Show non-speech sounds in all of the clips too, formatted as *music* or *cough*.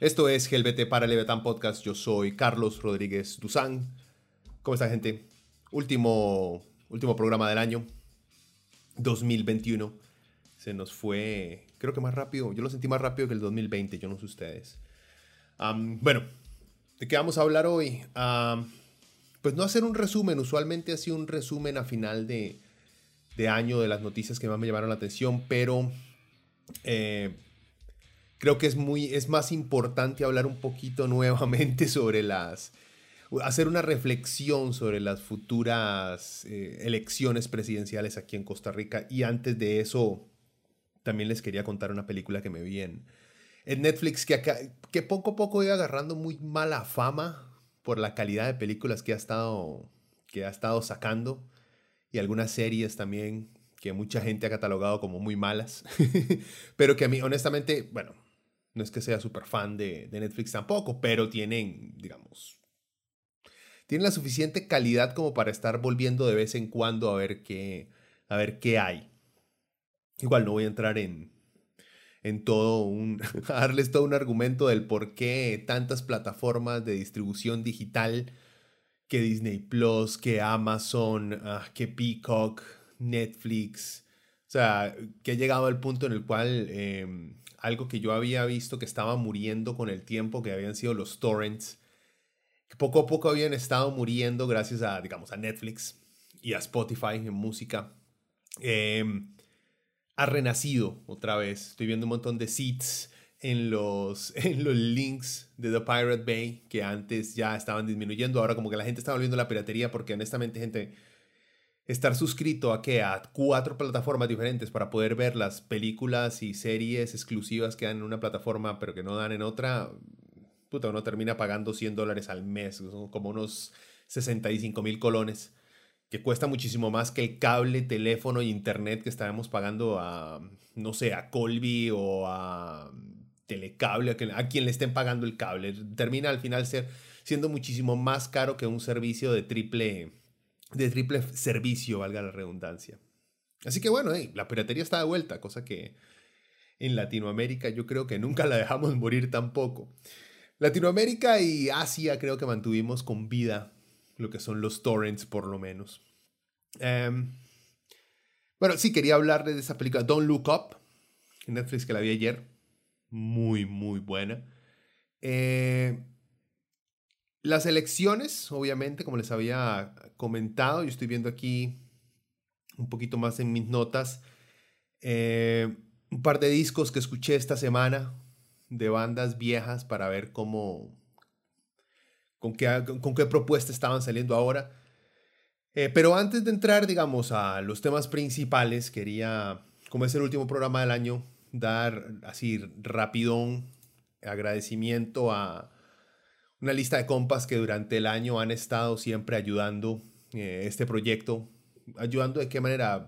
Esto es GLBT para Leviatán Podcast. Yo soy Carlos Rodríguez Duzán. ¿Cómo está, gente? Último, último programa del año 2021. Se nos fue, creo que más rápido. Yo lo sentí más rápido que el 2020. Yo no sé ustedes. bueno, ¿de qué vamos a hablar hoy? pues no hacer un resumen. Usualmente hacía un resumen a final de, de, año de las noticias que más me llamaron la atención, pero. Eh, creo que es, muy, es más importante hablar un poquito *laughs* nuevamente sobre las, hacer una reflexión sobre las futuras eh, elecciones presidenciales aquí en Costa Rica. Y antes de eso, también les quería contar una película que me vi en, Netflix que, que poco a poco iba agarrando muy mala fama por la calidad de películas que ha estado, que ha estado sacando y algunas series también que mucha gente ha catalogado como muy malas, *laughs* pero que a mí honestamente, bueno, no es que sea súper fan de, Netflix tampoco, pero tienen, digamos, tienen la suficiente calidad como para estar volviendo de vez en cuando a ver qué, a ver qué hay. Igual no voy a entrar en, en todo un, *laughs* a darles todo un argumento del por qué tantas plataformas de distribución digital, que Disney Plus, que Amazon, ah, que Peacock, Netflix, o sea, que ha llegado al punto en el cual em, algo que yo había visto que estaba muriendo con el tiempo, que habían sido los torrents, que poco a poco habían estado muriendo gracias a, digamos, a Netflix y a Spotify en música. Em, ha renacido otra vez. Estoy viendo un montón de seats en los, *laughs* en los links de The Pirate Bay que antes ya estaban disminuyendo. Ahora como que la gente está volviendo a la piratería porque honestamente gente estar suscrito a que a cuatro plataformas diferentes para poder ver las películas y series exclusivas que dan en una plataforma pero que no dan en otra, puta, uno termina pagando 100 dólares al mes, como unos 65 mil colones, que cuesta muchísimo más que el cable, teléfono e internet que estábamos pagando a, no sé, a Colby o a Telecable, a quien, le estén pagando el cable. Termina al final ser, siendo muchísimo más caro que un servicio de triple de triple servicio, valga la redundancia. Así que bueno, la piratería está de vuelta, cosa que en Latinoamérica yo creo que nunca la dejamos morir tampoco. Latinoamérica y Asia creo que mantuvimos con vida lo que son los torrents por lo menos. Em, bueno, sí, quería hablarles de esa película Don't Look Up, en Netflix que la vi ayer. Muy, muy buena. Eh, las elecciones, obviamente, como les había comentado, yo estoy viendo aquí un poquito más en mis notas, eh, un par de discos que escuché esta semana de bandas viejas para ver cómo, con qué, con qué propuesta estaban saliendo ahora. Eh, pero antes de entrar, digamos, a los temas principales, quería, como es el último programa del año, dar así rapidón agradecimiento a una lista de compas que durante el año han estado siempre ayudando eh, este proyecto. Ayudando de qué manera,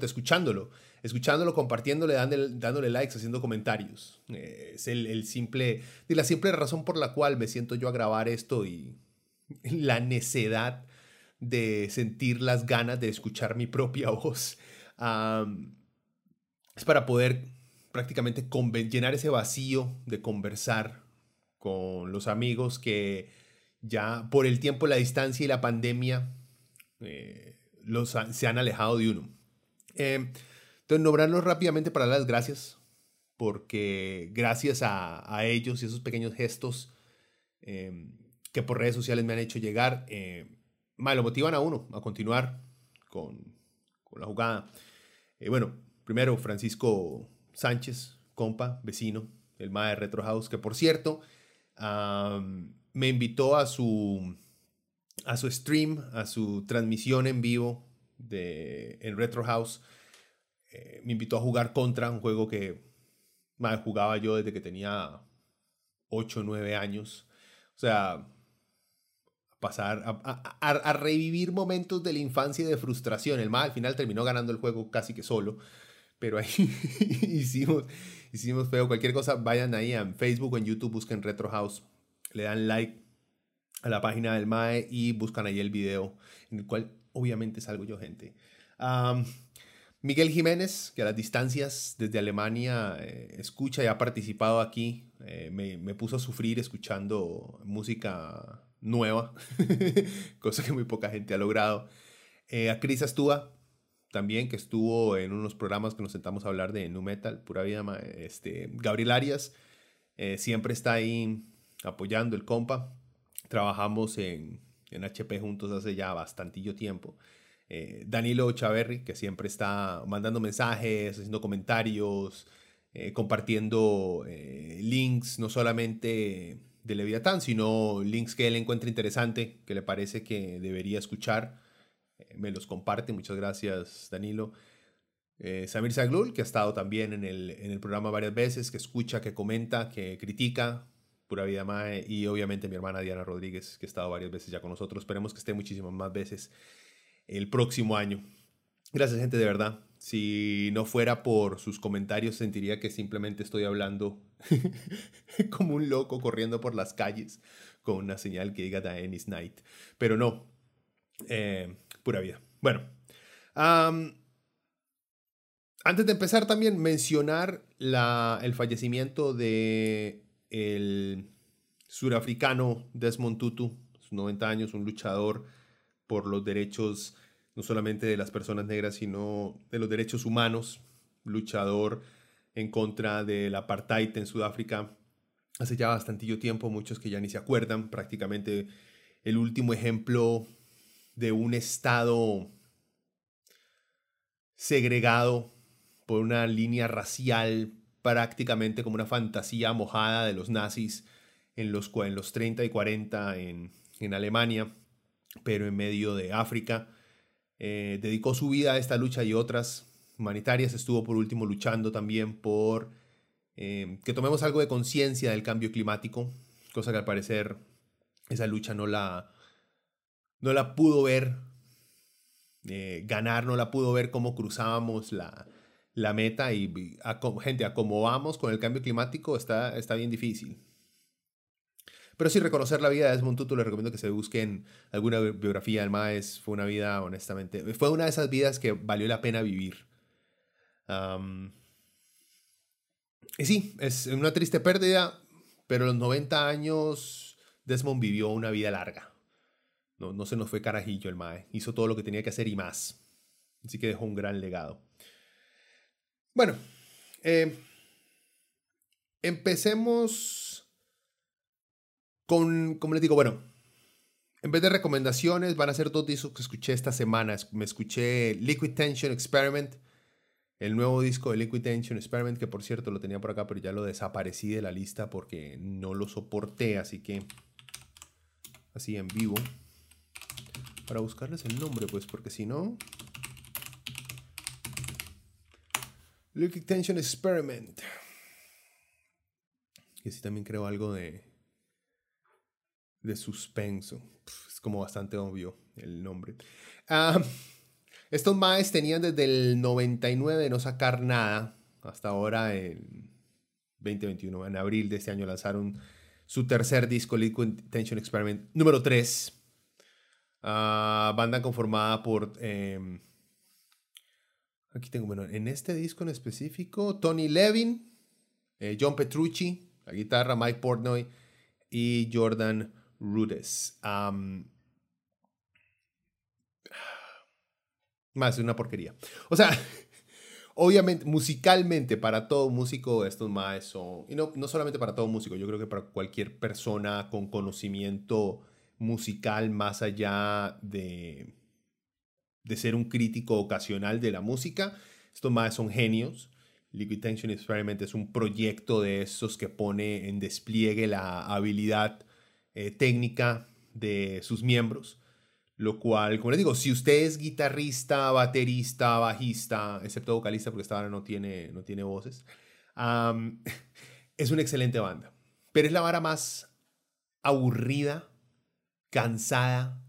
escuchándolo, escuchándolo, compartiéndole, dándole, dándole likes, haciendo comentarios. Eh, es el, el simple, la simple razón por la cual me siento yo a grabar esto y *laughs* la necedad de sentir las ganas de escuchar mi propia *laughs* voz. es para poder prácticamente llenar ese vacío de conversar con los amigos que ya por el tiempo, la distancia y la pandemia eh, los se han alejado de uno. Eh, entonces, nombrarlos rápidamente para dar las gracias, porque gracias a, ellos y esos pequeños gestos eh, que por redes sociales me han hecho llegar, eh, lo motivan a uno a continuar con, la jugada. bueno, primero Francisco Sánchez, compa, vecino, el mae de Retro House, que por cierto, me invitó a su, a su stream, a su transmisión en vivo de, en Retro House. Eh, me invitó a jugar contra un juego que jugaba yo desde que tenía 8 o 9 años. O sea, pasar a, revivir momentos de la infancia y de frustración. El mal al final terminó ganando el juego casi que solo, pero ahí *laughs* hicimos, hicimos feo. Cualquier cosa, vayan ahí en Facebook o en YouTube, busquen Retro House, le dan like a la página del MAE y buscan ahí el video, en el cual obviamente salgo yo, gente. Miguel Jiménez, que a las distancias desde Alemania eh, escucha y ha participado aquí, eh, me, me, puso a sufrir escuchando música nueva, *laughs* cosa que muy poca gente ha logrado. Eh, a Cris Astúa, también, que estuvo en unos programas que nos sentamos a hablar de Nu Metal, pura vida. Este, Gabriel Arias, siempre está ahí apoyando el compa. Trabajamos en, en HP juntos hace ya bastantillo tiempo. Eh, Danilo Chaverri, que siempre está mandando mensajes, haciendo comentarios, eh, compartiendo eh, links, no solamente de Leviatán, sino links que él encuentra interesante, que le parece que debería escuchar. Me los comparte, muchas gracias Danilo. Samir Zaglul, que ha estado también en el, en el programa varias veces, que escucha, que comenta, que critica, pura vida mae, y obviamente mi hermana Diana Rodríguez, que ha estado varias veces ya con nosotros. Esperemos que esté muchísimas más veces el próximo año. Gracias gente, de verdad. Si no fuera por sus comentarios, sentiría que simplemente estoy hablando *laughs* como un loco corriendo por las calles con una señal que diga is Night. Pero no, eh, pura vida. Bueno, antes de empezar también mencionar la, el fallecimiento de el surafricano Desmond Tutu, 90 años, un luchador por los derechos no solamente de las personas negras, sino de los derechos humanos, luchador en contra del apartheid en Sudáfrica hace ya bastantillo tiempo, muchos que ya ni se acuerdan, prácticamente el último ejemplo de un estado segregado por una línea racial prácticamente como una fantasía mojada de los nazis en los, en los 30 y 40 en, en Alemania pero en medio de África. Eh, dedicó su vida a esta lucha y otras humanitarias. Estuvo por último luchando también por eh, que tomemos algo de conciencia del cambio climático, cosa que al parecer esa lucha no la, no la pudo ver eh, ganar, no la pudo ver cómo cruzábamos la, la meta y, gente, a cómo vamos con el cambio climático está, está bien difícil. Pero sí, reconocer la vida de Desmond Tutu, le recomiendo que se busquen alguna biografía del Maes. Fue una vida, honestamente, fue una de esas vidas que valió la pena vivir. y sí, es una triste pérdida, pero los 90 años Desmond vivió una vida larga. No, no se nos fue carajillo el Mae. Hizo todo lo que tenía que hacer y más. Así que dejó un gran legado. Bueno, eh, empecemos con, como les digo, bueno, en vez de recomendaciones, van a ser dos discos que escuché esta semana. Me escuché Liquid Tension Experiment, el nuevo disco de Liquid Tension Experiment, que por cierto lo tenía por acá, pero ya lo desaparecí de la lista porque no lo soporté, así que así en vivo. Para buscarles el nombre, pues, porque si no... Liquid Tension Experiment. Y así también creo algo de de suspenso. Es como bastante obvio el nombre. Estos maes tenían desde el 99 de no sacar nada. Hasta ahora, en 2021, en abril de este año, lanzaron su tercer disco, Liquid Tension Experiment, número 3. Ah, banda conformada por. Em, aquí tengo, bueno, en este disco en específico, Tony Levin, eh, John Petrucci, la guitarra, Mike Portnoy y Jordan Rudes. más de una porquería. O sea, *laughs* obviamente, musicalmente, para todo músico, estos más son. Y no, no solamente para todo músico, yo creo que para cualquier persona con conocimiento musical más allá de, de ser un crítico ocasional de la música, estos más son genios. Liquid Tension Experiment es un proyecto de esos que pone en despliegue la habilidad eh, técnica de sus miembros. Lo cual, como les digo, si usted es guitarrista, baterista, bajista, excepto vocalista, porque esta banda no tiene, no tiene voces, *laughs* es una excelente banda. Pero es la vara más aburrida, cansada,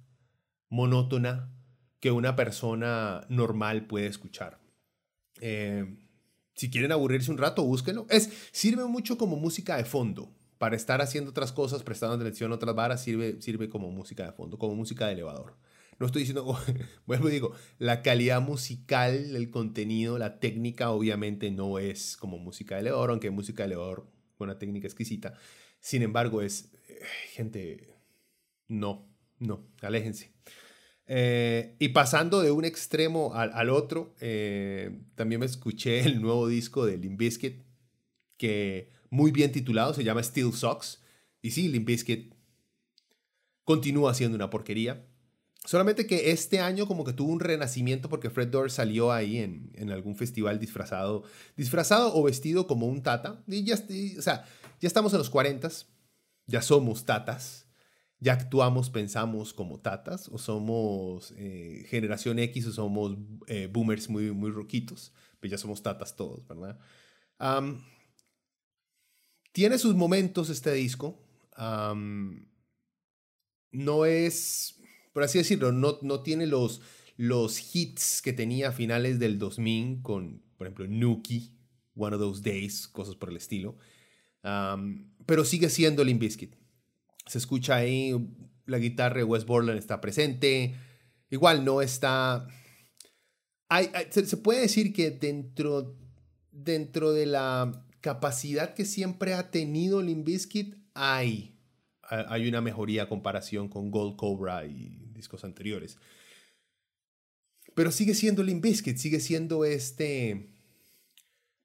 monótona que una persona normal puede escuchar. Eh, si quieren aburrirse un rato, búsquenlo. Es, sirve mucho como música de fondo. Para estar haciendo otras cosas, prestando atención a otras varas, sirve, sirve como música de fondo, como música de elevador. No estoy diciendo, *laughs* bueno, digo, la calidad musical, el contenido, la técnica, obviamente no es como música de elevador, aunque música de elevador una técnica exquisita. Sin embargo, es, eh, gente, no, no, aléjense. Eh, y pasando de un extremo al, otro, eh, también me escuché el nuevo disco de Limp Bizkit, que muy bien titulado, se llama Steel Socks. Y sí, Limp Bizkit continúa siendo una porquería. Solamente que este año como que tuvo un renacimiento porque Fred Durst salió ahí en, en algún festival disfrazado, disfrazado o vestido como un tata. Y ya, o sea, ya estamos en los 40, ya somos tatas ya actuamos, pensamos como tatas, o somos eh, generación X o somos eh, boomers muy, muy roquitos, pues ya somos tatas todos, ¿verdad? tiene sus momentos este disco. no es, por así decirlo, no, no tiene los, los hits que tenía a finales del 2000 con, por ejemplo, Nuki, One of Those Days, cosas por el estilo. pero sigue siendo Limp Bizkit se escucha ahí la guitarra de Wes Borland está presente. Igual no está... Hay, se, puede decir que dentro, dentro de la capacidad que siempre ha tenido Limp Bizkit hay, hay una mejoría a comparación con Gold Cobra y discos anteriores. Pero sigue siendo Limp Bizkit, sigue siendo este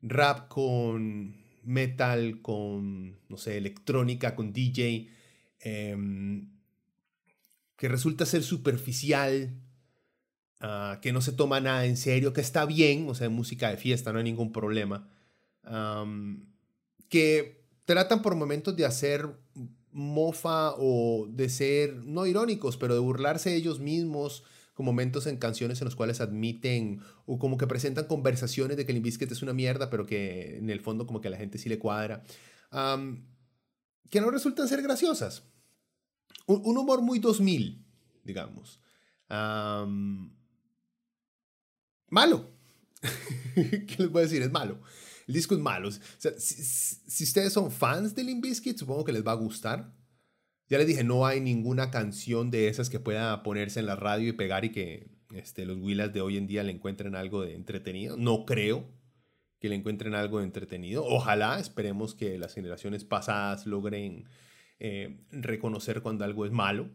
rap con metal, con, no sé, electrónica, con DJ Em, que resulta ser superficial, ah, que no se toma nada en serio, que está bien, o sea, música de fiesta, no hay ningún problema, que tratan por momentos de hacer mofa o de ser, no irónicos, pero de burlarse de ellos mismos, con momentos en canciones en los cuales admiten o como que presentan conversaciones de que Biscuit es una mierda, pero que en el fondo como que a la gente sí le cuadra, que no resultan ser graciosas un, humor muy 2000, digamos. malo. *laughs* ¿Qué les voy a decir? Es malo. El disco es malo. si, ustedes son fans de Limp supongo que les va a gustar. Ya les dije, no hay ninguna canción de esas que pueda ponerse en la radio y pegar y que este, los Willas de hoy en día le encuentren algo de entretenido. No creo que le encuentren algo de entretenido. Ojalá, esperemos que las generaciones pasadas logren eh, reconocer cuando algo es malo.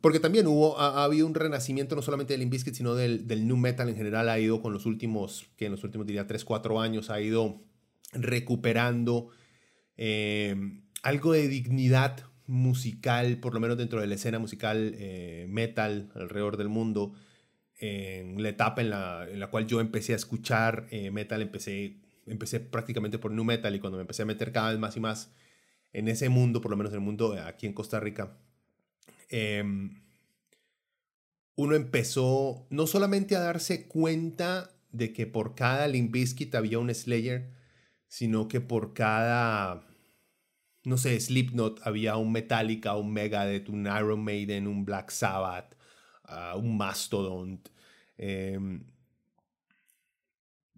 porque también hubo, ha, habido un renacimiento no solamente del Limp sino del, del New Metal en general, ha ido con los últimos, que en los últimos diría 3, 4 años, ha ido recuperando eh, algo de dignidad musical, por lo menos dentro de la escena musical eh, metal alrededor del mundo. En la etapa en la, en la cual yo empecé a escuchar metal, empecé, empecé prácticamente por New Metal y cuando me empecé a meter cada vez más y más en ese mundo, por lo menos en el mundo aquí en Costa Rica, em, uno empezó no solamente a darse cuenta de que por cada Limp Bizkit había un Slayer, sino que por cada, no sé, Slipknot había un Metallica, un Megadeth, un Iron Maiden, un Black Sabbath, ah, un Mastodon. Em,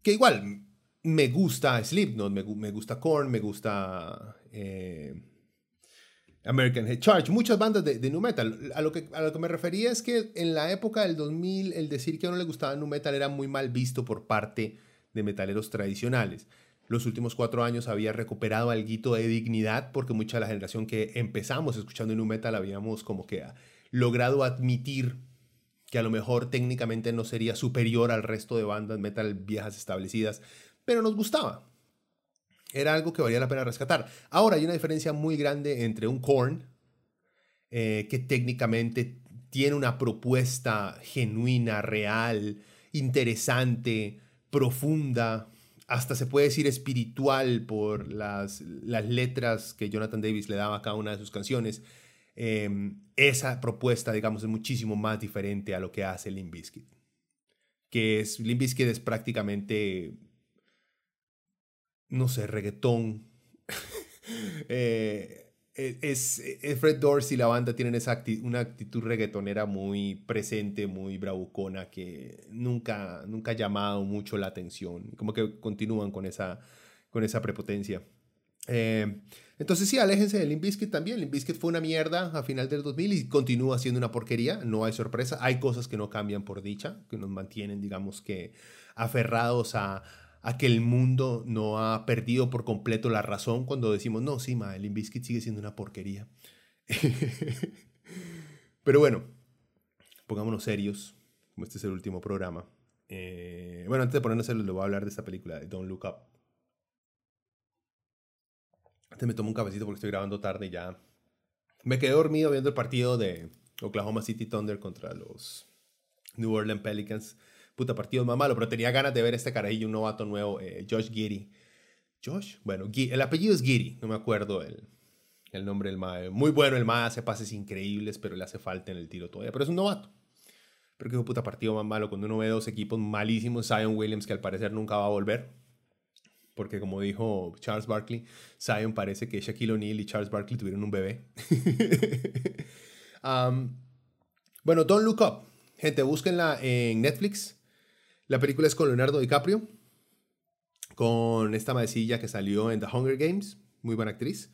que igual me gusta Slipknot, me, me gusta Korn, me gusta eh, American Head Charge, muchas bandas de, nu metal. A lo, que, a lo que me refería es que en la época del 2000 el decir que a uno le gustaba nu metal era muy mal visto por parte de metaleros tradicionales. Los últimos cuatro años había recuperado algo de dignidad porque mucha de la generación que empezamos escuchando nu metal habíamos como que logrado admitir que a lo mejor técnicamente no sería superior al resto de bandas metal viejas establecidas, pero nos gustaba era algo que valía la pena rescatar. Ahora hay una diferencia muy grande entre un Korn, eh, que técnicamente tiene una propuesta genuina, real, interesante, profunda, hasta se puede decir espiritual por las, las letras que Jonathan Davis le daba a cada una de sus canciones, em, esa propuesta, digamos, es muchísimo más diferente a lo que hace Limp Bizkit. Que es, Limp Bizkit es prácticamente, no sé, reggaetón. *laughs* eh, e, es, e, Fred Dorsey y la banda tienen esa una actitud reggaetonera muy presente, muy bravucona, que nunca, nunca ha llamado mucho la atención. Como que continúan con esa, con esa prepotencia. Eh, entonces sí, aléjense de Limp Bizkit también. Limp Bizkit fue una mierda a final del 2000 y continúa siendo una porquería. No hay sorpresa. Hay cosas que no cambian por dicha, que nos mantienen, digamos que, aferrados a, a que el mundo no ha perdido por completo la razón cuando decimos, no, sí, ma, el Inviskit sigue siendo una porquería. *laughs* Pero bueno, pongámonos serios, como este es el último programa. Eh, bueno, antes de ponernos serios, le voy a hablar de esta película, de Don't Look Up. Antes me tomo un cafecito porque estoy grabando tarde y ya. Me quedé dormido viendo el partido de Oklahoma City Thunder contra los New Orleans Pelicans puta, partido más malo, pero tenía ganas de ver este carajillo, un novato nuevo, eh, Josh Giri. Josh, bueno, el apellido es Giri, no me acuerdo el, el nombre del MAE. Muy bueno el MAE, hace pases increíbles, pero le hace falta en el tiro todavía, pero es un novato. Pero qué puta partido más malo cuando uno ve dos equipos malísimos, Zion Williams que al parecer nunca va a volver. Porque como dijo Charles Barkley, Zion parece que Shaquille O'Neal y Charles Barkley tuvieron un bebé. *laughs* um, bueno, Don't Look Up. Gente, búsquenla en Netflix. La película es con Leonardo DiCaprio, con esta maecilla que salió en The Hunger Games, muy buena actriz.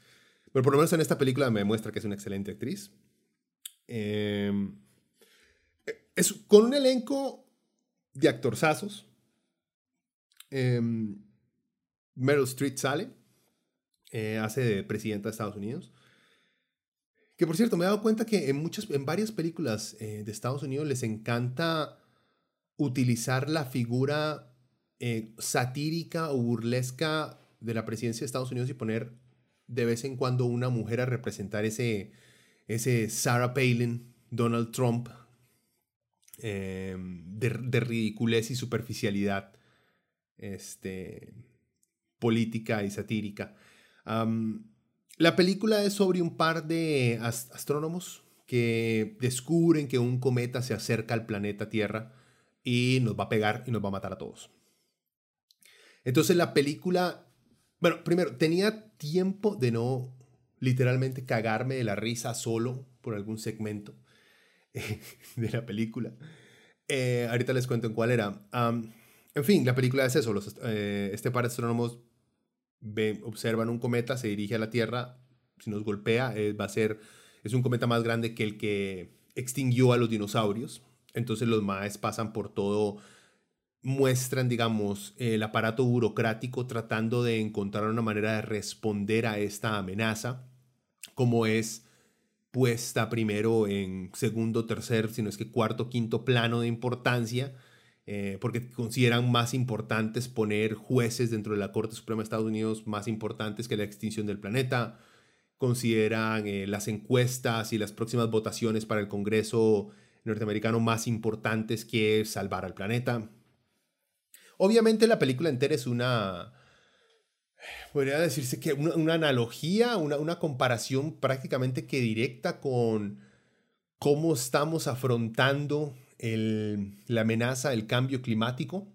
Pero por lo menos en esta película me muestra que es una excelente actriz. Em, es con un elenco de actorzazos. Eh, Meryl Streep sale, eh, hace de presidenta de Estados Unidos. Que por cierto, me he dado cuenta que en, muchas, en varias películas eh, de Estados Unidos les encanta utilizar la figura eh, satírica o burlesca de la presidencia de Estados Unidos y poner de vez en cuando una mujer a representar ese, ese Sarah Palin, Donald Trump, em, de, ridiculez y superficialidad este, política y satírica. la película es sobre un par de astrónomos que descubren que un cometa se acerca al planeta Tierra y nos va a pegar y nos va a matar a todos. Entonces la película, bueno, primero, tenía tiempo de no literalmente cagarme de la risa solo por algún segmento de la película. Eh, ahorita les cuento en cuál era. en fin, la película es eso. Eh, este par de astrónomos observan un cometa, se dirige a la Tierra, si nos golpea, eh, va a ser, es un cometa más grande que el que extinguió a los dinosaurios. Entonces los maes pasan por todo, muestran, digamos, el aparato burocrático tratando de encontrar una manera de responder a esta amenaza, como es puesta primero en segundo, tercer, sino es que cuarto, quinto plano de importancia, eh, porque consideran más importantes poner jueces dentro de la Corte Suprema de Estados Unidos más importantes que la extinción del planeta, consideran eh, las encuestas y las próximas votaciones para el Congreso norteamericano más importantes que salvar al planeta. Obviamente la película entera es una, podría decirse que una, analogía, una, una, comparación prácticamente que directa con cómo estamos afrontando el, la amenaza del cambio climático,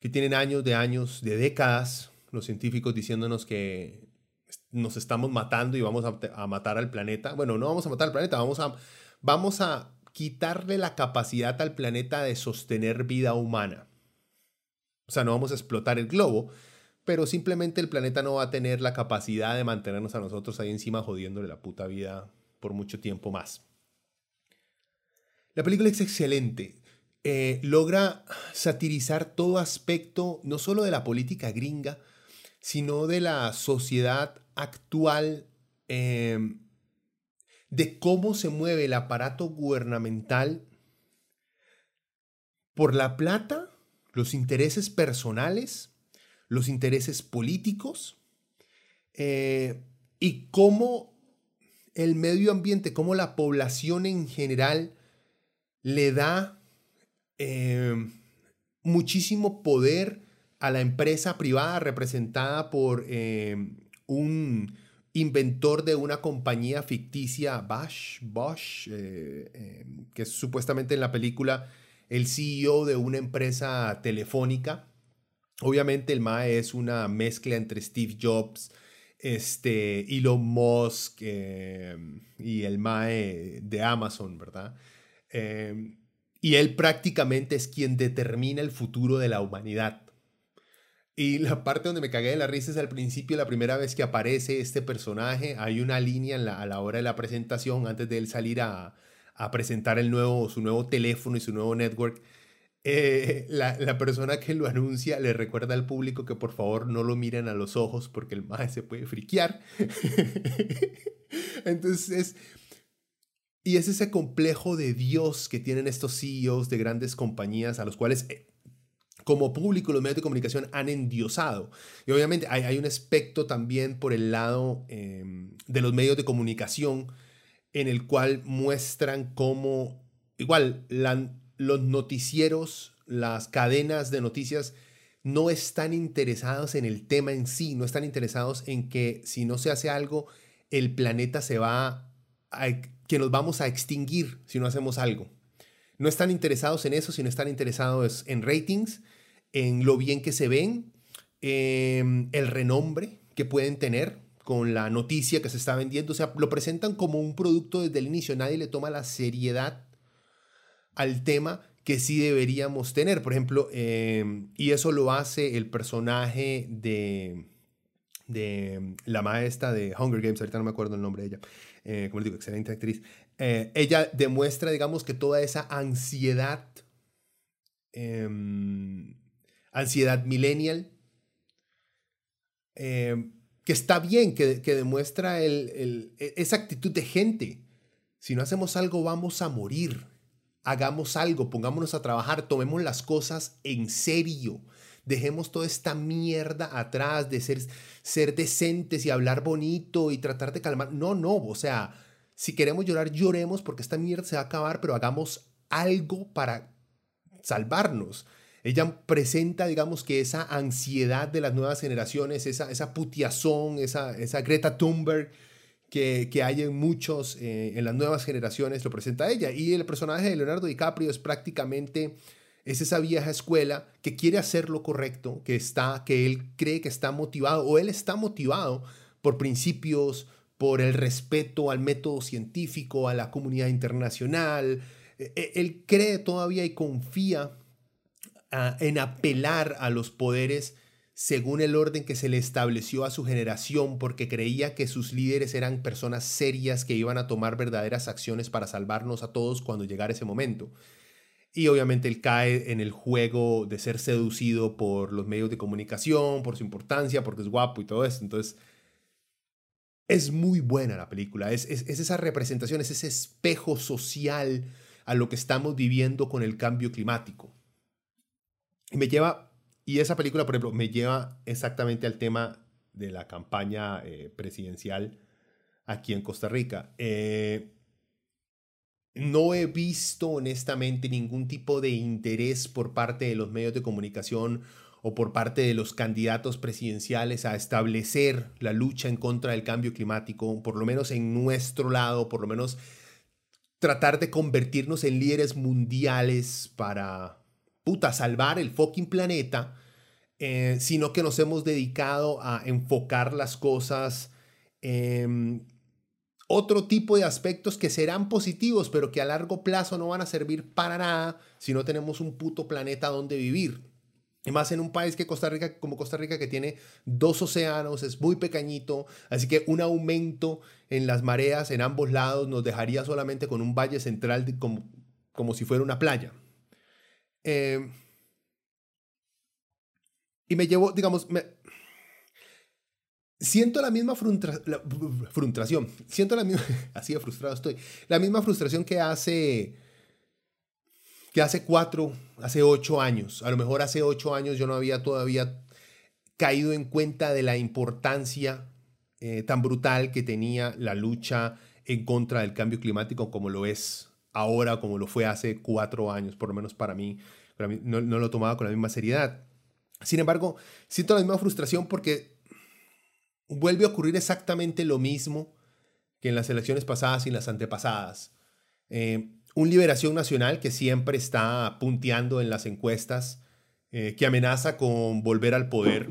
que tienen años de años, de décadas, los científicos diciéndonos que nos estamos matando y vamos a, a matar al planeta. Bueno, no vamos a matar al planeta, vamos a, vamos a quitarle la capacidad al planeta de sostener vida humana. O sea, no vamos a explotar el globo, pero simplemente el planeta no va a tener la capacidad de mantenernos a nosotros ahí encima jodiéndole la puta vida por mucho tiempo más. La película es excelente. Eh, logra satirizar todo aspecto, no solo de la política gringa, sino de la sociedad actual em, de cómo se mueve el aparato gubernamental por la plata, los intereses personales, los intereses políticos, eh, y cómo el medio ambiente, cómo la población en general le da eh, muchísimo poder a la empresa privada representada por eh, un inventor de una compañía ficticia, Bosch, Bosch eh, eh, que es supuestamente en la película el CEO de una empresa telefónica. Obviamente el MAE es una mezcla entre Steve Jobs, este, Elon Musk y el MAE de Amazon, ¿verdad? y él prácticamente es quien determina el futuro de la humanidad. Y la parte donde me cagué de la risa es al principio, la primera vez que aparece este personaje, hay una línea a la hora de la presentación, antes de él salir a, presentar el nuevo, su nuevo teléfono y su nuevo network. Eh, la, persona que lo anuncia le recuerda al público que por favor no lo miren a los ojos porque el más se puede friquear. *laughs* Entonces, y es ese complejo de Dios que tienen estos CEOs de grandes compañías a los cuales eh, como público los medios de comunicación han endiosado. Y obviamente hay, un aspecto también por el lado em, de los medios de comunicación en el cual muestran cómo, igual, los noticieros, las cadenas de noticias no están interesados en el tema en sí, no están interesados en que si no se hace algo, el planeta se va a, que nos vamos a extinguir si no hacemos algo. No están interesados en eso, sino están interesados en ratings, en lo bien que se ven, en el renombre que pueden tener con la noticia que se está vendiendo. O sea, lo presentan como un producto desde el inicio. Nadie le toma la seriedad al tema que sí deberíamos tener. Por ejemplo, em, y eso lo hace el personaje de, de la maestra de Hunger Games, ahorita no me acuerdo el nombre de ella, eh, como les digo, excelente actriz. Eh, ella demuestra, digamos, que toda esa ansiedad em, ansiedad millennial, eh, que está bien, que, demuestra el, e, esa actitud de gente. Si no hacemos algo, vamos a morir. Hagamos algo, pongámonos a trabajar, tomemos las cosas en serio. Dejemos toda esta mierda atrás de ser, ser decentes y hablar bonito y tratar de calmar. No, no, o sea, si queremos llorar, lloremos porque esta mierda se va a acabar, pero hagamos algo para salvarnos. Ella presenta, digamos, que esa ansiedad de las nuevas generaciones, esa, esa putiazón, esa, esa Greta Thunberg que, que hay en muchos, eh, en las nuevas generaciones, lo presenta ella. Y el personaje de Leonardo DiCaprio es prácticamente, es esa vieja escuela que quiere hacer lo correcto, que, está, que él cree que está motivado, o él está motivado por principios, por el respeto al método científico, a la comunidad internacional. E, e, él cree todavía y confía en apelar a los poderes según el orden que se le estableció a su generación porque creía que sus líderes eran personas serias que iban a tomar verdaderas acciones para salvarnos a todos cuando llegara ese momento. Y obviamente él cae en el juego de ser seducido por los medios de comunicación, por su importancia, porque es guapo y todo eso. Entonces, es muy buena la película. Es, es, es esa representación, es ese espejo social a lo que estamos viviendo con el cambio climático. Y me lleva, y esa película, por ejemplo, me lleva exactamente al tema de la campaña eh, presidencial aquí en Costa Rica. Eh, no he visto honestamente ningún tipo de interés por parte de los medios de comunicación o por parte de los candidatos presidenciales a establecer la lucha en contra del cambio climático, por lo menos en nuestro lado, por lo menos tratar de convertirnos en líderes mundiales para salvar el fucking planeta, eh, sino que nos hemos dedicado a enfocar las cosas en otro tipo de aspectos que serán positivos, pero que a largo plazo no van a servir para nada si no tenemos un puto planeta donde vivir. Y más en un país que Costa Rica, como Costa Rica, que tiene dos océanos, es muy pequeñito, así que un aumento en las mareas en ambos lados nos dejaría solamente con un valle central como, como si fuera una playa. Eh, y me llevo, digamos, me, siento la misma frustración, siento la misma, *laughs* así de frustrado estoy, la misma frustración que hace, que hace cuatro, hace ocho años. A lo mejor hace ocho años yo no había todavía caído en cuenta de la importancia eh, tan brutal que tenía la lucha en contra del cambio climático como lo es ahora, como lo fue hace cuatro años, por lo menos para mí, no, lo tomaba con la misma seriedad. Sin embargo, siento la misma frustración porque vuelve a ocurrir exactamente lo mismo que en las elecciones pasadas y en las antepasadas. Eh, un liberación nacional que siempre está punteando en las encuestas, eh, que amenaza con volver al poder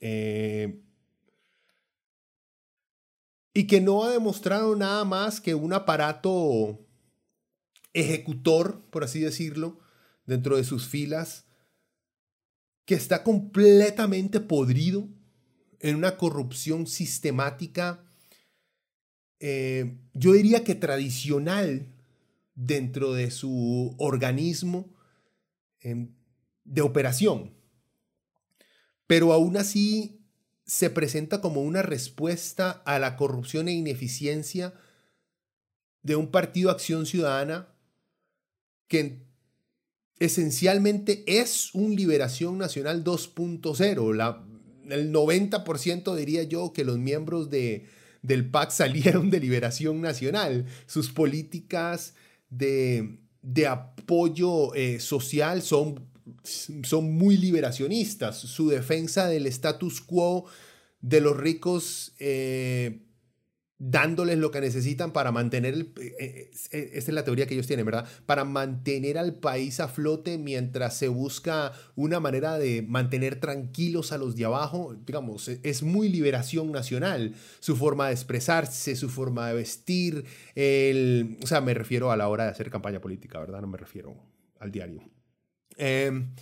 eh, y que no ha demostrado nada más que un aparato ejecutor, por así decirlo, dentro de sus filas, que está completamente podrido en una corrupción sistemática, eh, yo diría que tradicional dentro de su organismo em, de operación. Pero aún así se presenta como una respuesta a la corrupción e ineficiencia de un partido Acción Ciudadana que esencialmente es un liberación nacional 2.0. El 90% diría yo que los miembros de, del PAC salieron de liberación nacional. Sus políticas de, apoyo eh, social son, son muy liberacionistas. Su defensa del status quo de los ricos eh, dándoles lo que necesitan para mantener el... Eh, eh, eh, esta es la teoría que ellos tienen, ¿verdad? Para mantener al país a flote mientras se busca una manera de mantener tranquilos a los de abajo. Digamos, e, es muy liberación nacional. Su forma de expresarse, su forma de vestir, el... O sea, me refiero a la hora de hacer campaña política, ¿verdad? No me refiero al diario. Em,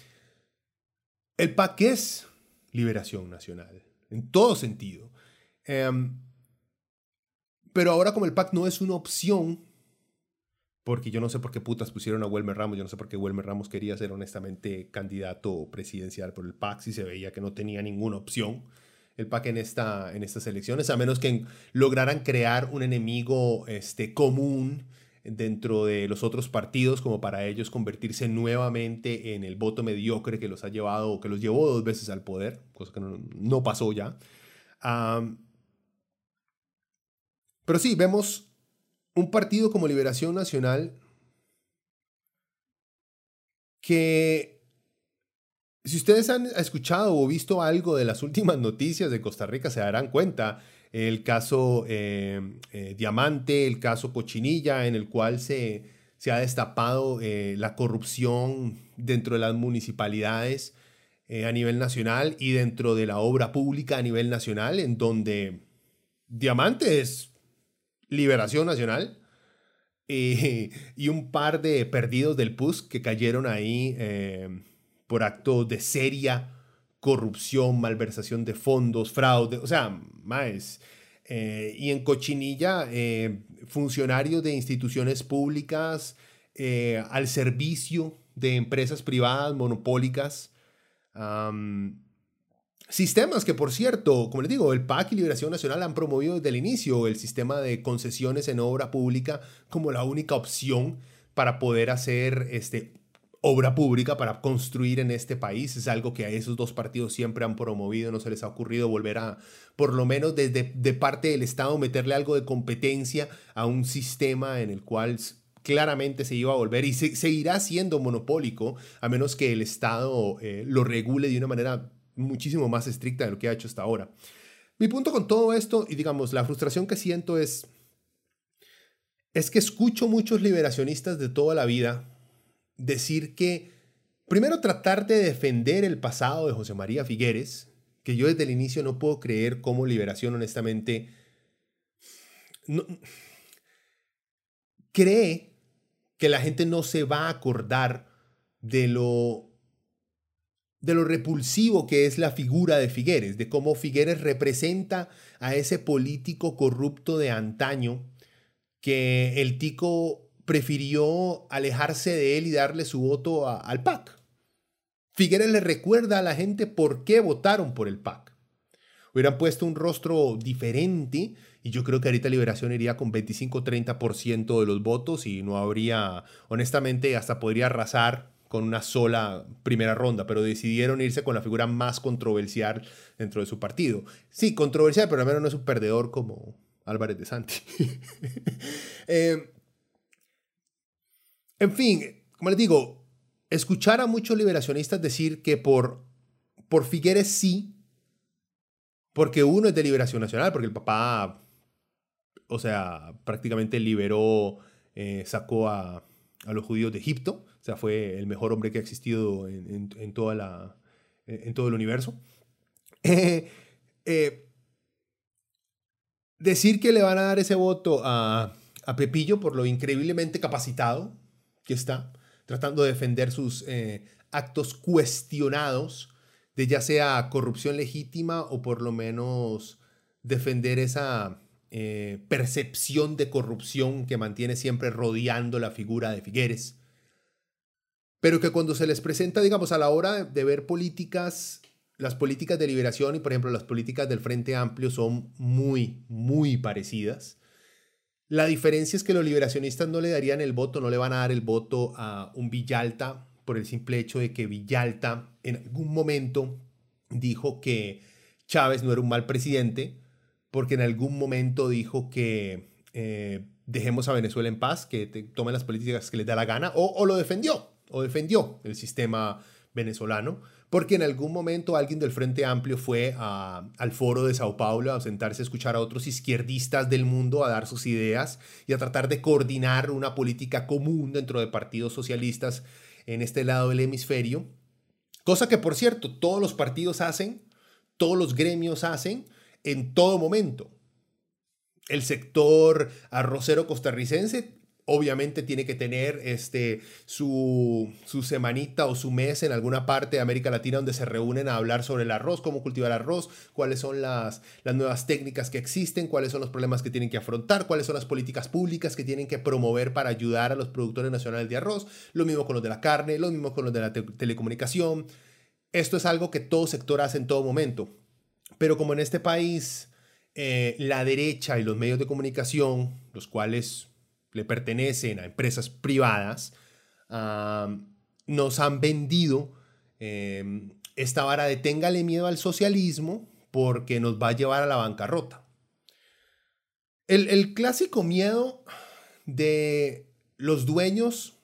el PAC es liberación nacional, en todo sentido. Em, pero ahora como el PAC no es una opción, porque yo no sé por qué putas pusieron a Wilmer Ramos, yo no sé por qué Wilmer Ramos quería ser honestamente candidato presidencial por el PAC si se veía que no tenía ninguna opción el PAC en, esta, en estas elecciones, a menos que lograran crear un enemigo este, común dentro de los otros partidos como para ellos convertirse nuevamente en el voto mediocre que los ha llevado, que los llevó dos veces al poder, cosa que no, pasó ya. Pero sí, vemos un partido como Liberación Nacional que si ustedes han escuchado o visto algo de las últimas noticias de Costa Rica, se darán cuenta. El caso eh, eh, Diamante, el caso Cochinilla, en el cual se, se ha destapado eh, la corrupción dentro de las municipalidades a nivel nacional y dentro de la obra pública a nivel nacional, en donde Diamante es Liberación Nacional *laughs* y un par de perdidos del PUS que cayeron ahí eh, por acto de seria corrupción, malversación de fondos, fraude, o sea, más. Eh, y en Cochinilla, eh, funcionarios de instituciones públicas al servicio de empresas privadas monopólicas. Sistemas que, por cierto, como les digo, el PAC y Liberación Nacional han promovido desde el inicio el sistema de concesiones en obra pública como la única opción para poder hacer este, obra pública, para construir en este país. Es algo que a esos dos partidos siempre han promovido, no se les ha ocurrido volver a, por lo menos desde de parte del Estado, meterle algo de competencia a un sistema en el cual claramente se iba a volver y seguirá siendo monopólico a menos que el Estado eh, lo regule de una manera muchísimo más estricta de lo que ha hecho hasta ahora. Mi punto con todo esto, y digamos, la frustración que siento es, es que escucho muchos liberacionistas de toda la vida decir que, primero, tratar de defender el pasado de José María Figueres, que yo desde el inicio no puedo creer cómo liberación, honestamente, cree que la gente no se va a acordar de lo de lo repulsivo que es la figura de Figueres, de cómo Figueres representa a ese político corrupto de antaño que el tico prefirió alejarse de él y darle su voto al PAC. Figueres le recuerda a la gente por qué votaron por el PAC. Hubieran puesto un rostro diferente y yo creo que ahorita Liberación iría con 25-30% de los votos y no habría, honestamente, hasta podría arrasar con una sola primera ronda, pero decidieron irse con la figura más controversial dentro de su partido. Sí, controversial, pero al menos no es un perdedor como Álvarez de Santi. *laughs* Eh, en fin, como les digo, escuchar a muchos liberacionistas decir que por por Figueres sí, porque uno es de liberación nacional, porque el papá, o sea, prácticamente liberó, eh, sacó a, a, los judíos de Egipto, o sea, fue el mejor hombre que ha existido en, en, toda la, en todo el universo. *laughs* Eh, decir que le van a dar ese voto a, a, Pepillo por lo increíblemente capacitado que está, tratando de defender sus eh, actos cuestionados de ya sea corrupción legítima o por lo menos defender esa eh, percepción de corrupción que mantiene siempre rodeando la figura de Figueres. Pero que cuando se les presenta, digamos, a la hora de ver políticas, las políticas de liberación y, por ejemplo, las políticas del Frente Amplio son muy, muy parecidas. La diferencia es que los liberacionistas no le darían el voto, no le van a dar el voto a un Villalta por el simple hecho de que Villalta en algún momento dijo que Chávez no era un mal presidente, porque en algún momento dijo que eh, dejemos a Venezuela en paz, que tomen las políticas que les da la gana, o, lo defendió, o defendió el sistema venezolano, porque en algún momento alguien del Frente Amplio fue al foro de Sao Paulo a sentarse a escuchar a otros izquierdistas del mundo a dar sus ideas y a tratar de coordinar una política común dentro de partidos socialistas en este lado del hemisferio. Cosa que, por cierto, todos los partidos hacen, todos los gremios hacen en todo momento. El sector arrocero costarricense obviamente tiene que tener este, su, su, semanita o su mes en alguna parte de América Latina donde se reúnen a hablar sobre el arroz, cómo cultivar arroz, cuáles son las, las nuevas técnicas que existen, cuáles son los problemas que tienen que afrontar, cuáles son las políticas públicas que tienen que promover para ayudar a los productores nacionales de arroz, lo mismo con los de la carne, lo mismo con los de la telecomunicación. Esto es algo que todo sector hace en todo momento. Pero como en este país eh, la derecha y los medios de comunicación, los cuales le pertenecen a empresas privadas, nos han vendido em, esta vara de téngale miedo al socialismo porque nos va a llevar a la bancarrota. El, clásico miedo de los dueños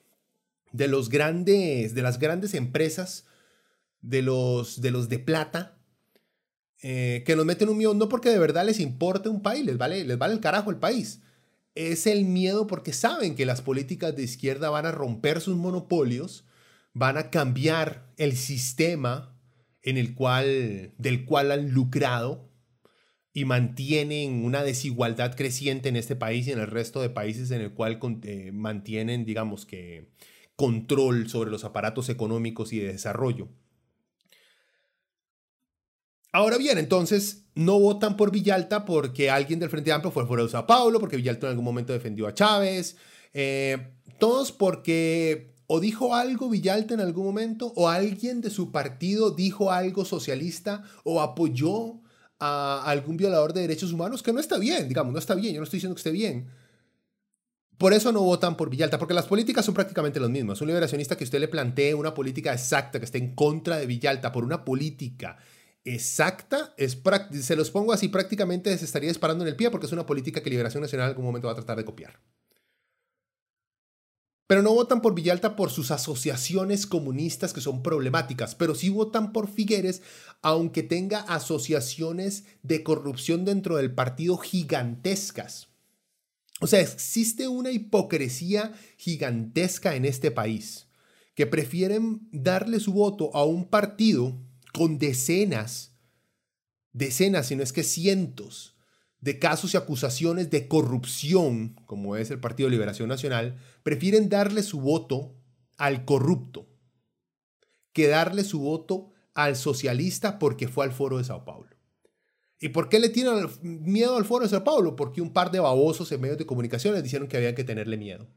de los grandes, de las grandes empresas, de los de, plata, eh, que nos meten un miedo no porque de verdad les importe un país, les vale, les vale el carajo el país, es el miedo porque saben que las políticas de izquierda van a romper sus monopolios, van a cambiar el sistema en el cual, del cual han lucrado y mantienen una desigualdad creciente en este país y en el resto de países en el cual eh, mantienen, digamos que, control sobre los aparatos económicos y de desarrollo. Ahora bien, entonces no votan por Villalta porque alguien del Frente Amplio fue fuera de Sao Paulo, porque Villalta en algún momento defendió a Chávez, eh, todos porque o dijo algo Villalta en algún momento, o alguien de su partido dijo algo socialista, o apoyó a algún violador de derechos humanos, que no está bien, digamos, no está bien, yo no estoy diciendo que esté bien. Por eso no votan por Villalta, porque las políticas son prácticamente las mismas. Un liberacionista que usted le plantee una política exacta que esté en contra de Villalta por una política exacta, se los pongo así, prácticamente se estaría disparando en el pie porque es una política que Liberación Nacional en algún momento va a tratar de copiar. Pero no votan por Villalta por sus asociaciones comunistas que son problemáticas, pero sí votan por Figueres, aunque tenga asociaciones de corrupción dentro del partido gigantescas. O sea, existe una hipocresía gigantesca en este país, que prefieren darle su voto a un partido con decenas, decenas, si no es que cientos de casos y acusaciones de corrupción, como es el Partido de Liberación Nacional, prefieren darle su voto al corrupto que darle su voto al socialista porque fue al foro de Sao Paulo. ¿Y por qué le tienen miedo al foro de Sao Paulo? Porque un par de babosos en medios de comunicación les dijeron que había que tenerle miedo.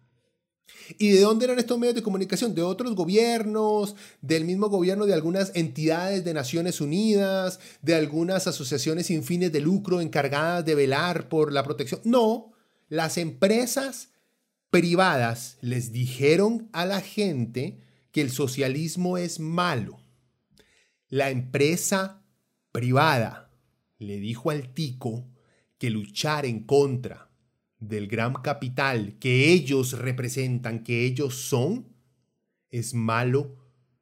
¿Y de dónde eran estos medios de comunicación? De otros gobiernos, del mismo gobierno de algunas entidades de Naciones Unidas, de algunas asociaciones sin fines de lucro encargadas de velar por la protección. No, las empresas privadas les dijeron a la gente que el socialismo es malo. La empresa privada le dijo al tico que luchar en contra del gran capital que ellos representan, que ellos son, es malo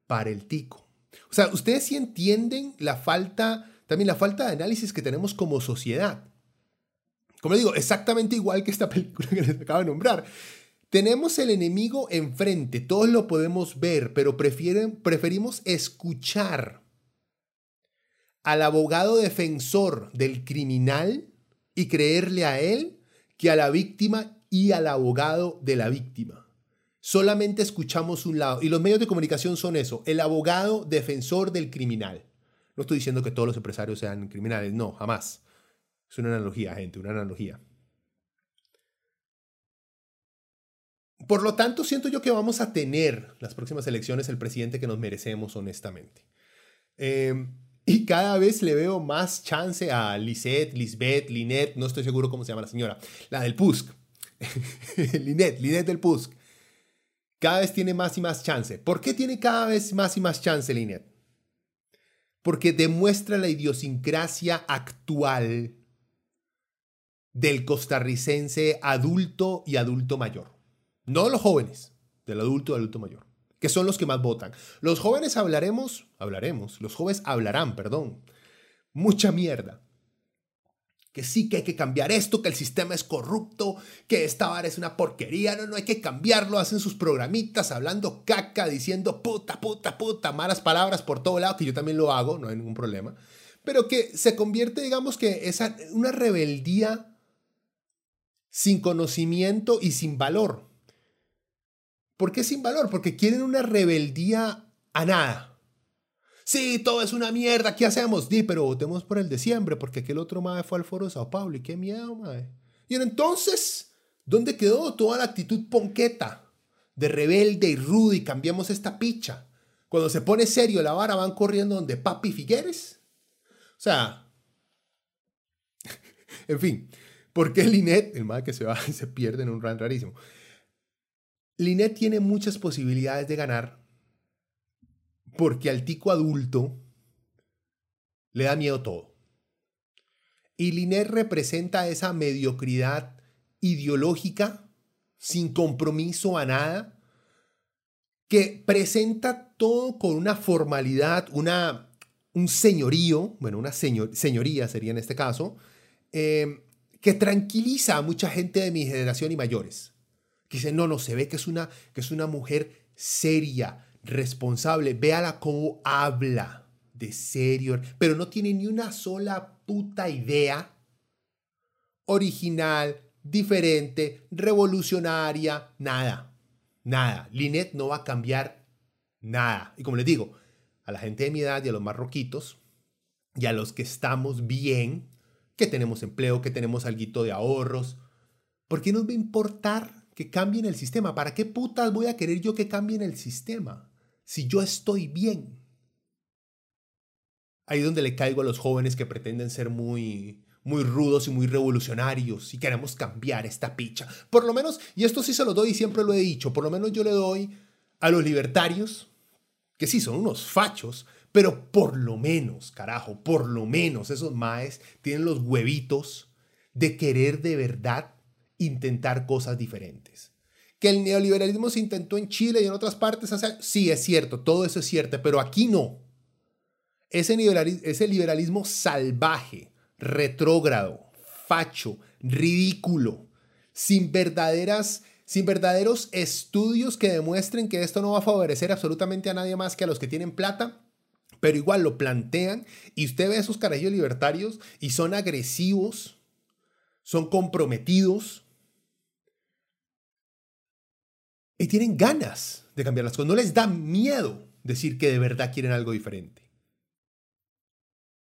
para el tico. O sea, ustedes sí entienden la falta, también la falta de análisis que tenemos como sociedad. Como digo, exactamente igual que esta *laughs* película que les acabo de nombrar. Tenemos el enemigo enfrente, todos lo podemos ver, pero prefieren, preferimos escuchar al abogado defensor del criminal y creerle a él que a la víctima y al abogado de la víctima. Solamente escuchamos un lado. Y los medios de comunicación son eso, el abogado defensor del criminal. No estoy diciendo que todos los empresarios sean criminales, no, jamás. Es una analogía, gente, una analogía. Por lo tanto, siento yo que vamos a tener las próximas elecciones el presidente que nos merecemos, honestamente. Eh, y cada vez le veo más chance a Lisette, Lisbeth, Linet, no estoy seguro cómo se llama la señora, la del PUSC. Linet, *laughs* Linet del PUSC. Cada vez tiene más y más chance. ¿Por qué tiene cada vez más y más chance Linet? Porque demuestra la idiosincrasia actual del costarricense adulto y adulto mayor. No de los jóvenes, del adulto y adulto mayor que son los que más votan. Los jóvenes hablaremos, hablaremos, los jóvenes hablarán, perdón, mucha mierda. Que sí, que hay que cambiar esto, que el sistema es corrupto, que esta vara es una porquería, no, no hay que cambiarlo. Hacen sus programitas hablando caca, diciendo puta, puta, puta, malas palabras por todo lado, que yo también lo hago, no hay ningún problema. Pero que se convierte, digamos que, es una rebeldía sin conocimiento y sin valor. ¿Por qué sin valor? Porque quieren una rebeldía a nada. Sí, todo es una mierda, ¿qué hacemos? Di, pero votemos por el de siempre, porque aquel otro mae fue al foro de Sao Paulo y qué miedo, mae. Y entonces, ¿dónde quedó toda la actitud ponqueta de rebelde y rudo y cambiamos esta picha? Cuando se pone serio la vara van corriendo donde Papi Figueres. O sea, *laughs* en fin, ¿por qué Linet, el mae que se va *laughs* y se pierde en un run rarísimo? Linet tiene muchas posibilidades de ganar porque al tico adulto le da miedo todo. Y Linet representa esa mediocridad ideológica, sin compromiso a nada, que presenta todo con una formalidad, una, un señorío, bueno, una señoría sería en este caso, eh, que tranquiliza a mucha gente de mi generación y mayores que dice, no, no, se ve que es una, que es una mujer seria, responsable, véala cómo habla de serio, pero no tiene ni una sola puta idea original, diferente, revolucionaria, nada, nada. Linet no va a cambiar nada. Y como les digo, a la gente de mi edad y a los más roquitos, y a los que estamos bien, que tenemos empleo, que tenemos algo de ahorros, ¿por qué nos va a importar que cambien el sistema. ¿Para qué putas voy a querer yo que cambien el sistema? Si yo estoy bien. Ahí es donde le caigo a los jóvenes que pretenden ser muy, muy rudos y muy revolucionarios y queremos cambiar esta picha. Por lo menos, y esto sí se lo doy y siempre lo he dicho, por lo menos yo le doy a los libertarios, que sí son unos fachos, pero por lo menos, carajo, por lo menos esos maes tienen los huevitos de querer de verdad intentar cosas diferentes. Que el neoliberalismo se intentó en Chile y en otras partes, sí, es cierto, todo eso es cierto, pero aquí no. Ese, ese liberalismo salvaje, retrógrado, facho, ridículo, sin verdaderas sin verdaderos estudios que demuestren que esto no va a favorecer absolutamente a nadie más que a los que tienen plata, pero igual lo plantean y usted ve esos carajillos libertarios y son agresivos, son comprometidos, y tienen ganas de cambiar las cosas. No les da miedo decir que de verdad quieren algo diferente.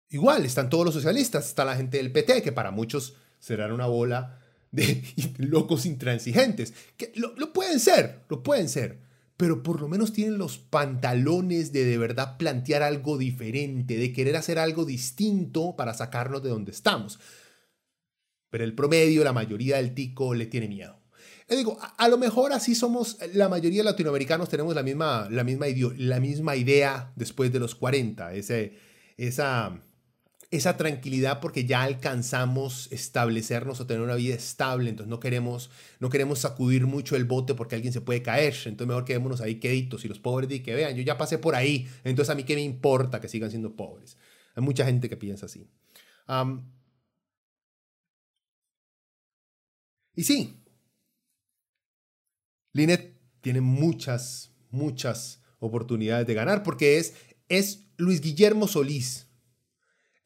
Igual están todos los socialistas, está la gente del PT, que para muchos serán una bola de *laughs* locos intransigentes. Que lo, lo pueden ser, lo pueden ser, pero por lo menos tienen los pantalones de de verdad plantear algo diferente, de querer hacer algo distinto para sacarnos de donde estamos. Pero el promedio, la mayoría del tico le tiene miedo digo, a, lo mejor así somos, la mayoría de latinoamericanos tenemos la misma, la misma, la misma idea después de los 40, ese, esa, esa tranquilidad porque ya alcanzamos establecernos o tener una vida estable, entonces no queremos, no queremos sacudir mucho el bote porque alguien se puede caer, entonces mejor quedémonos ahí queditos y los pobres y que vean, yo ya pasé por ahí, entonces a mí qué me importa que sigan siendo pobres. Hay mucha gente que piensa así. y sí, Linet tiene muchas, muchas oportunidades de ganar porque es, es Luis Guillermo Solís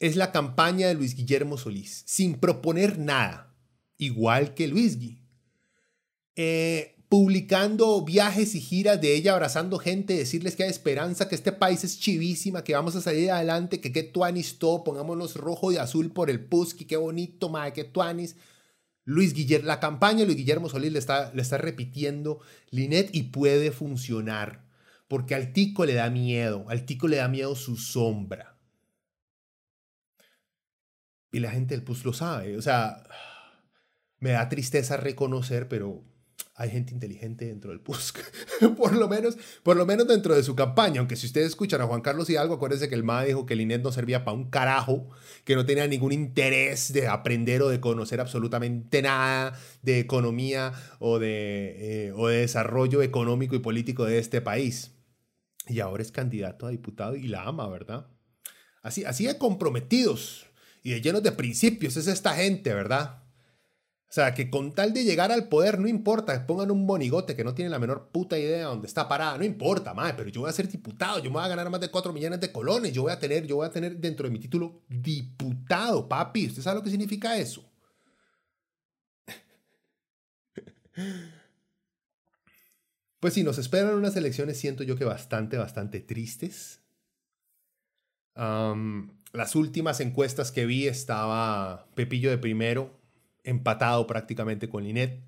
es la campaña de Luis Guillermo Solís, sin proponer nada, igual que Luis Gui. Eh, publicando viajes y giras de ella, abrazando gente, decirles que hay esperanza, que este país es chivísima, que vamos a salir adelante, que qué tuanis todo, pongámonos rojo y azul por el Pusky, qué bonito, madre, qué tuanis. Luis Guillermo, la campaña Luis Guillermo Solís le está, le está repitiendo Linet y puede funcionar, porque al tico le da miedo, al tico le da miedo su sombra. Y la gente del PUS lo sabe. O sea, me da tristeza reconocer, pero hay gente inteligente dentro del PUSC. *laughs* por, lo menos, por lo menos dentro de su campaña. Aunque si ustedes escuchan a Juan Carlos y algo, acuérdense que el MA dijo que el INET no servía para un carajo, que no tenía ningún interés de aprender o de conocer absolutamente nada de economía o de, eh, o de desarrollo económico y político de este país. Y ahora es candidato a diputado y la ama, ¿verdad? Así, así de comprometidos y de llenos de principios es esta gente, ¿verdad? Sea, que con tal de llegar al poder, no importa, pongan un bonigote que no tiene la menor puta idea de dónde está parada, no importa, madre, pero yo voy a ser diputado, yo me voy a ganar más de 4 millones de colones, yo voy a tener, yo voy a tener dentro de mi título diputado, papi, ¿usted sabe lo que significa eso? *laughs* Pues sí, nos esperan unas elecciones, siento yo que bastante, bastante tristes. Las últimas encuestas que vi estaba Pepillo de primero, empatado prácticamente con Linet,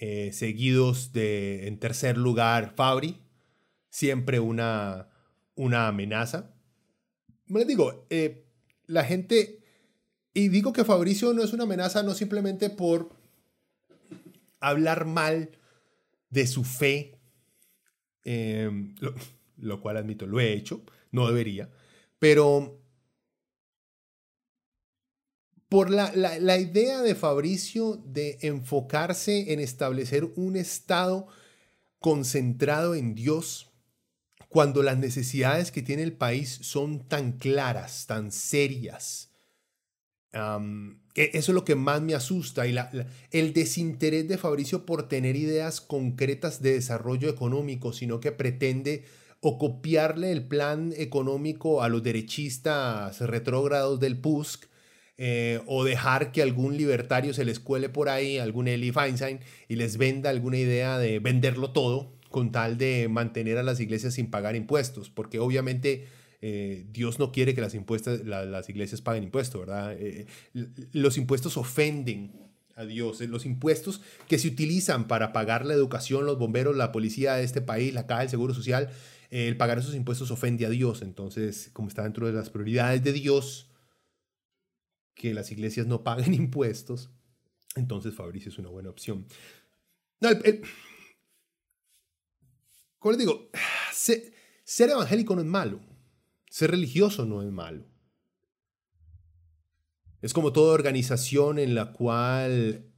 eh, seguidos de en tercer lugar Fabri, siempre una, una amenaza. Me digo, eh, la gente, y digo que Fabricio no es una amenaza no simplemente por hablar mal de su fe, em, lo, lo cual admito, lo he hecho, no debería, pero por la, idea de Fabricio de enfocarse en establecer un Estado concentrado en Dios, cuando las necesidades que tiene el país son tan claras, tan serias. E, eso es lo que más me asusta y el desinterés de Fabricio por tener ideas concretas de desarrollo económico, sino que pretende o copiarle el plan económico a los derechistas retrógrados del PUSC eh, o dejar que algún libertario se les cuele por ahí, algún Eli Feinstein, y les venda alguna idea de venderlo todo con tal de mantener a las iglesias sin pagar impuestos, porque obviamente eh, Dios no quiere que las, impuestas, las iglesias paguen impuestos, ¿verdad? Eh, los impuestos ofenden a Dios, los impuestos que se utilizan para pagar la educación, los bomberos, la policía de este país, la caja del Seguro Social, el pagar esos impuestos ofende a Dios, entonces como está dentro de las prioridades de Dios, que las iglesias no paguen *laughs* impuestos, entonces Fabricio es una buena opción. No, como les digo, *sighs* ser, evangélico no es malo, ser religioso no es malo. Es como toda organización en la cual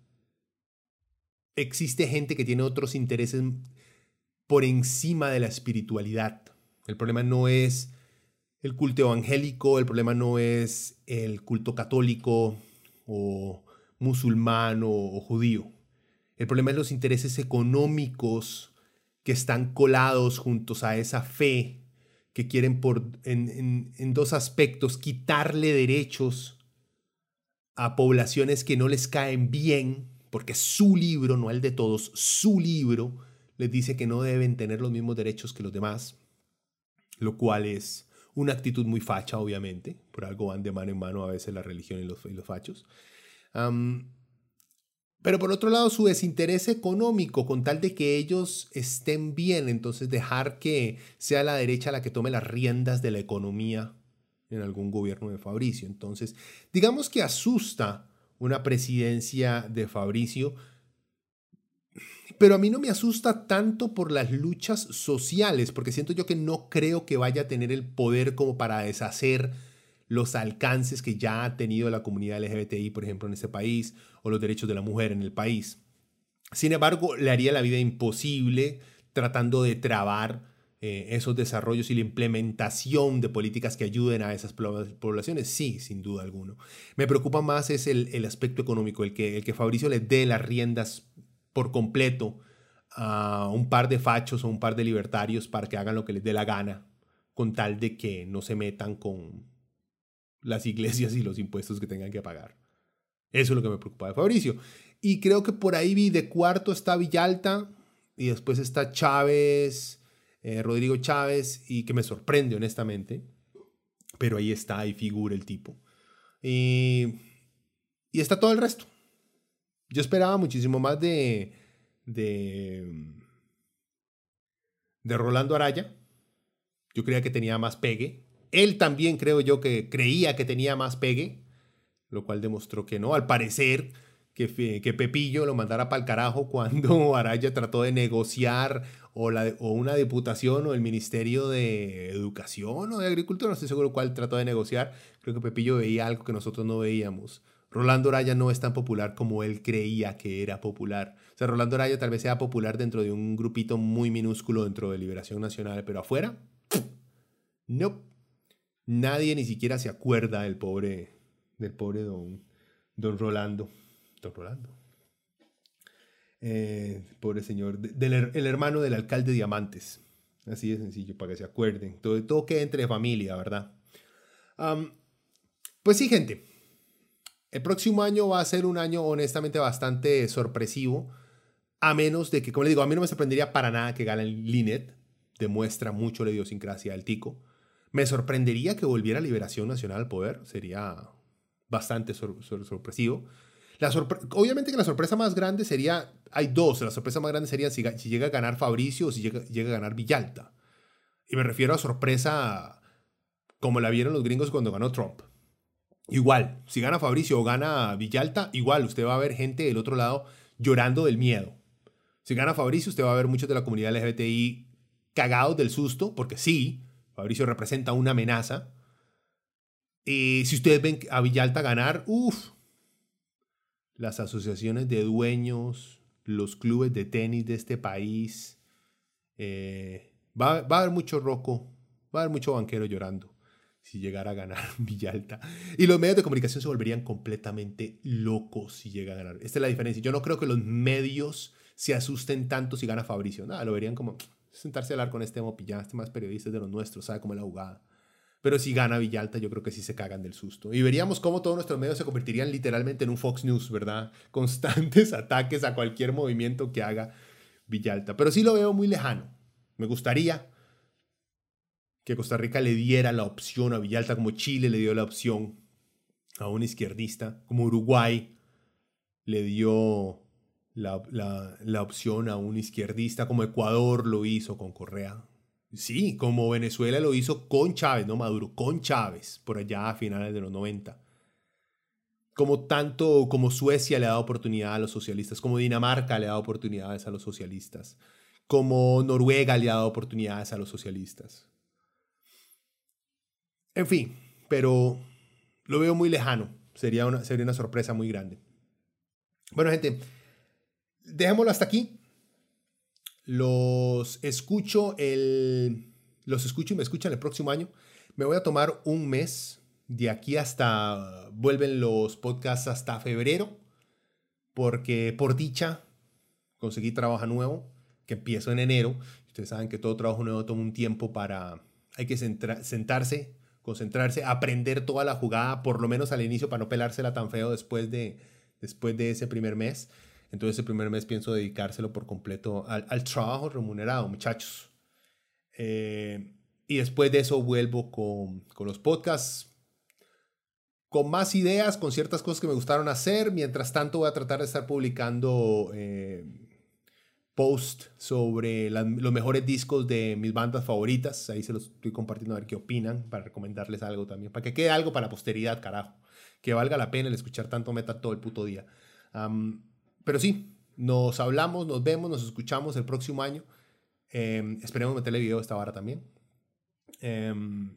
existe gente que tiene otros intereses por encima de la espiritualidad. El problema no es el culto evangélico, el problema no es el culto católico o musulmán o, judío. El problema es los intereses económicos que están colados juntos a esa fe que quieren por, en, en dos aspectos quitarle derechos a poblaciones que no les caen bien, porque su libro, no el de todos, su libro les dice que no deben tener los mismos derechos que los demás, lo cual es una actitud muy facha, obviamente, por algo van de mano en mano a veces la religión y los, los fachos. pero por otro lado, su desinterés económico, con tal de que ellos estén bien, entonces dejar que sea la derecha la que tome las riendas de la economía en algún gobierno de Fabricio. Entonces, digamos que asusta una presidencia de Fabricio, pero a mí no me asusta tanto por las luchas sociales, porque siento yo que no creo que vaya a tener el poder como para deshacer los alcances que ya ha tenido la comunidad LGBTI, por ejemplo, en ese país, o los derechos de la mujer en el país. Sin embargo, le haría la vida imposible tratando de trabar eh, esos desarrollos y la implementación de políticas que ayuden a esas poblaciones, sí, sin duda alguna. Me preocupa más es el, aspecto económico, el que, el que Fabricio le dé las riendas por completo a un par de fachos o un par de libertarios para que hagan lo que les dé la gana, con tal de que no se metan con las iglesias y los impuestos que tengan que pagar. Eso es lo que me preocupa de Fabricio. Y creo que por ahí vi de cuarto está Villalta y después está Chávez eh, Rodrigo Chávez, y que me sorprende honestamente, pero ahí está, ahí figura el tipo. Y, y está todo el resto. Yo esperaba muchísimo más de, de, Rolando Araya. Yo creía que tenía más pegue. Él también creo yo que creía que tenía más pegue, lo cual demostró que no. Al parecer, que, que Pepillo lo mandara para el carajo cuando *laughs* Araya trató de negociar o, la, o una diputación o el Ministerio de Educación o de Agricultura, no estoy seguro cuál trató de negociar. Creo que Pepillo veía algo que nosotros no veíamos. Rolando Araya no es tan popular como él creía que era popular. O sea, Rolando Araya tal vez sea popular dentro de un grupito muy minúsculo dentro de Liberación Nacional, pero afuera, no. Nadie ni siquiera se acuerda del pobre, del pobre don, don Rolando. Don Rolando. Eh, pobre señor, del, el hermano del alcalde Diamantes. Así de sencillo, para que se acuerden. Todo, todo queda entre familia, ¿verdad? pues sí, gente. El próximo año va a ser un año honestamente bastante sorpresivo. A menos de que, como le digo, a mí no me sorprendería para nada que gane Linet. Demuestra mucho la idiosincrasia del tico. Me sorprendería que volviera Liberación Nacional al poder. Sería bastante sorpresivo. Obviamente que la sorpresa más grande sería, hay dos, la sorpresa más grande sería si, llega a ganar Fabricio o si llega, a ganar Villalta. Y me refiero a sorpresa como la vieron los gringos cuando ganó Trump. Igual, si gana Fabricio o gana Villalta, igual usted va a ver gente del otro lado llorando del miedo. Si gana Fabricio, usted va a ver muchos de la comunidad LGBTI cagados del susto, porque sí, Fabricio representa una amenaza. Y si ustedes ven a Villalta ganar, uff, las asociaciones de dueños, los clubes de tenis de este país. Eh, va, a haber mucho roco, va a haber mucho banquero llorando si llegara a ganar *laughs* Villalta. Y los medios de comunicación se volverían completamente locos si llega a ganar. Esta es la diferencia. Yo no creo que los medios se asusten tanto si gana Fabricio. Nada, lo verían como sentarse a hablar con este mopillán, este más periodista de los nuestros, sabe cómo es la jugada. Pero si gana Villalta, yo creo que sí se cagan del susto. Y veríamos cómo todos nuestros medios se convertirían literalmente en un Fox News, ¿verdad? *laughs* Constantes ataques a cualquier movimiento que haga Villalta. Pero sí lo veo muy lejano. Me gustaría que Costa Rica le diera la opción a Villalta, como Chile le dio la opción a un izquierdista, como Uruguay le dio la, la opción a un izquierdista, como Ecuador lo hizo con Correa. Sí, como Venezuela lo hizo con Chávez, no Maduro, con Chávez, por allá a finales de los 90. Como tanto como Suecia le ha dado oportunidad a los socialistas, como Dinamarca le ha dado oportunidades a los socialistas, como Noruega le ha dado oportunidades a los socialistas. En fin, pero lo veo muy lejano. Sería una, sería una sorpresa muy grande. Bueno, gente, dejémoslo hasta aquí. Los escucho el. Los escucho y me escuchan el próximo año. Me voy a tomar un mes. De aquí hasta. Vuelven los podcasts hasta febrero. Porque por dicha conseguí trabajo nuevo. Que empiezo en enero. Ustedes saben que todo trabajo nuevo toma un tiempo para. Hay que sentarse, concentrarse, aprender toda la jugada, por lo menos al inicio, para no pelársela tan feo después de, después de ese primer mes. Entonces el primer mes pienso dedicárselo por completo al, trabajo remunerado, muchachos. Eh, y después de eso vuelvo con, con, los podcasts, con más ideas, con ciertas cosas que me gustaron hacer. Mientras tanto voy a tratar de estar publicando eh, posts sobre los mejores discos de mis bandas favoritas. Ahí se los estoy compartiendo a ver qué opinan, para recomendarles algo también, para que quede algo para la posteridad, carajo. Que valga la pena el escuchar tanto meta todo el puto día. Pero sí, nos hablamos, nos vemos, nos escuchamos el próximo año. Em, esperemos meterle video a esta vara también. Em,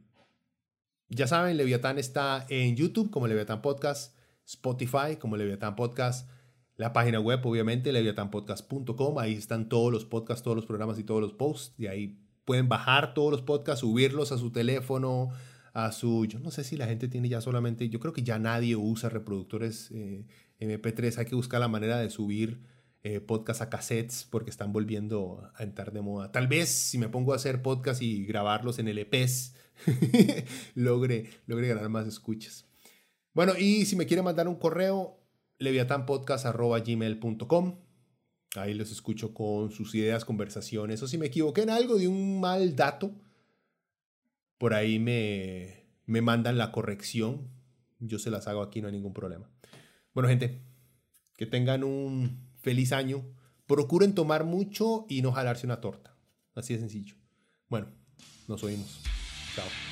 Ya saben, Leviatán está en YouTube como Leviatán Podcast, Spotify como Leviatán Podcast, la página web obviamente leviatanpodcast.com, ahí están todos los podcasts, todos los programas y todos los posts, y ahí pueden bajar todos los podcasts, subirlos a su teléfono, a su, yo no sé si la gente tiene ya solamente, yo creo que ya nadie usa reproductores eh, MP3, hay que buscar la manera de subir eh, podcasts a cassettes porque están volviendo a entrar de moda. Tal vez si me pongo a hacer podcast y grabarlos en el EPs, *laughs* logre, logre ganar más escuchas. Bueno, y si me quiere mandar un correo, leviatanpodcast.gmail.com. Ahí los escucho con sus ideas, conversaciones. O si me equivoqué en algo de un mal dato, por ahí me, me mandan la corrección. Yo se las hago aquí, no hay ningún problema. Bueno, gente, que tengan un feliz año. Procuren tomar mucho y no jalarse una torta. Así de sencillo. Bueno, nos oímos. Chao.